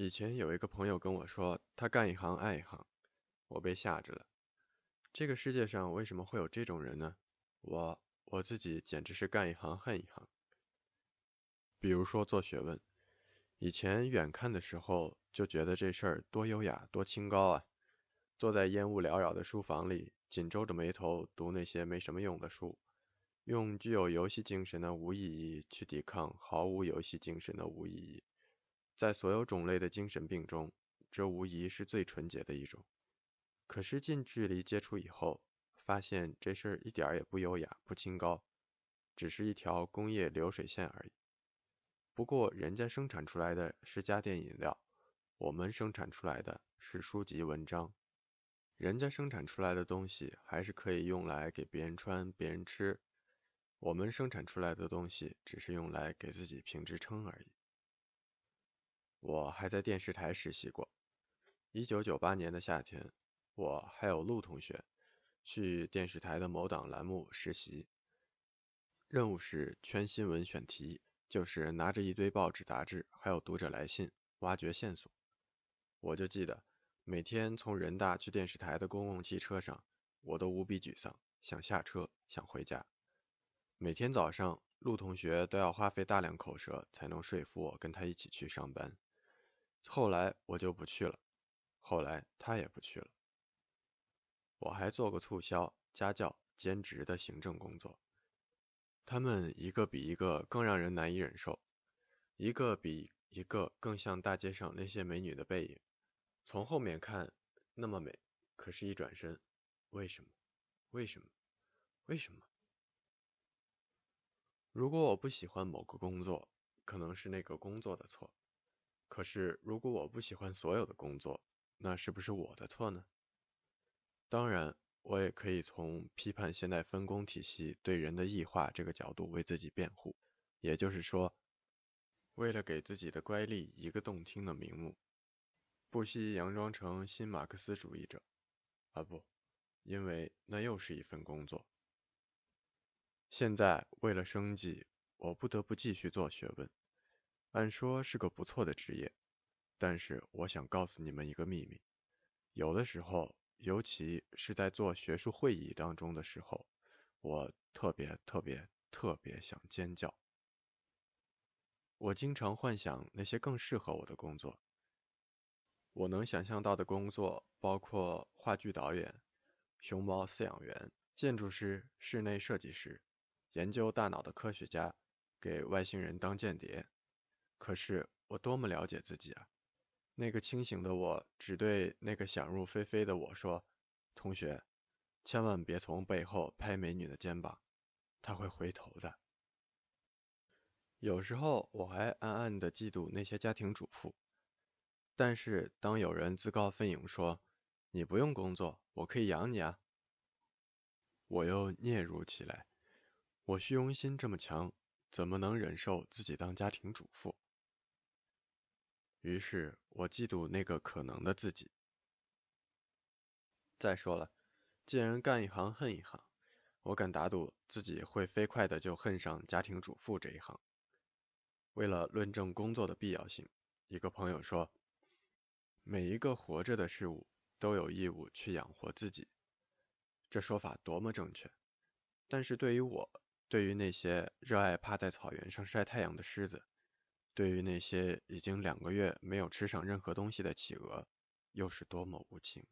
以前有一个朋友跟我说，他干一行爱一行，我被吓着了。这个世界上为什么会有这种人呢？我我自己简直是干一行恨一行。比如说做学问，以前远看的时候就觉得这事儿多优雅多清高啊，坐在烟雾缭绕的书房里，紧皱着眉头读那些没什么用的书，用具有游戏精神的无意义去抵抗毫无游戏精神的无意义。在所有种类的精神病中，这无疑是最纯洁的一种。可是近距离接触以后，发现这事儿一点也不优雅、不清高，只是一条工业流水线而已。不过人家生产出来的是家电饮料，我们生产出来的是书籍文章。人家生产出来的东西还是可以用来给别人穿、别人吃，我们生产出来的东西只是用来给自己评职称而已。我还在电视台实习过。一九九八年的夏天，我还有陆同学去电视台的某档栏目实习，任务是圈新闻选题，就是拿着一堆报纸杂志，还有读者来信，挖掘线索。我就记得每天从人大去电视台的公共汽车上，我都无比沮丧，想下车，想回家。每天早上，陆同学都要花费大量口舌才能说服我跟他一起去上班。后来我就不去了，后来他也不去了。我还做过促销、家教、兼职的行政工作，他们一个比一个更让人难以忍受，一个比一个更像大街上那些美女的背影。从后面看那么美，可是一转身，为什么？为什么？为什么？如果我不喜欢某个工作，可能是那个工作的错。可是，如果我不喜欢所有的工作，那是不是我的错呢？当然，我也可以从批判现代分工体系对人的异化这个角度为自己辩护。也就是说，为了给自己的乖戾一个动听的名目，不惜佯装成新马克思主义者。啊不，因为那又是一份工作。现在为了生计，我不得不继续做学问。按说是个不错的职业，但是我想告诉你们一个秘密，有的时候，尤其是在做学术会议当中的时候，我特别特别特别想尖叫。我经常幻想那些更适合我的工作。我能想象到的工作包括话剧导演、熊猫饲养员、建筑师、室内设计师、研究大脑的科学家、给外星人当间谍。可是我多么了解自己啊！那个清醒的我只对那个想入非非的我说：“同学，千万别从背后拍美女的肩膀，她会回头的。”有时候我还暗暗的嫉妒那些家庭主妇。但是当有人自告奋勇说：“你不用工作，我可以养你啊！”我又嗫嚅起来。我虚荣心这么强，怎么能忍受自己当家庭主妇？于是我嫉妒那个可能的自己。再说了，既然干一行恨一行，我敢打赌自己会飞快的就恨上家庭主妇这一行。为了论证工作的必要性，一个朋友说，每一个活着的事物都有义务去养活自己。这说法多么正确！但是对于我，对于那些热爱趴在草原上晒太阳的狮子，对于那些已经两个月没有吃上任何东西的企鹅，又是多么无情。